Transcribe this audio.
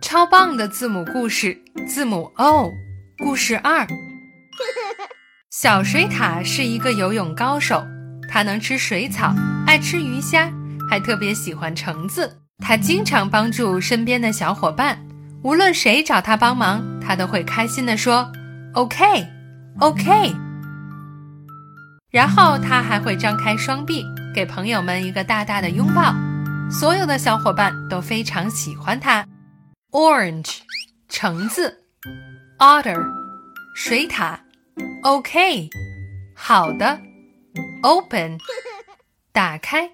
超棒的字母故事，字母 O。故事二：小水獭是一个游泳高手，它能吃水草，爱吃鱼虾，还特别喜欢橙子。它经常帮助身边的小伙伴，无论谁找它帮忙，它都会开心地说：“OK，OK。”然后它还会张开双臂，给朋友们一个大大的拥抱。所有的小伙伴都非常喜欢它。Orange，橙子；Otter，水獭；OK，好的；Open，打开。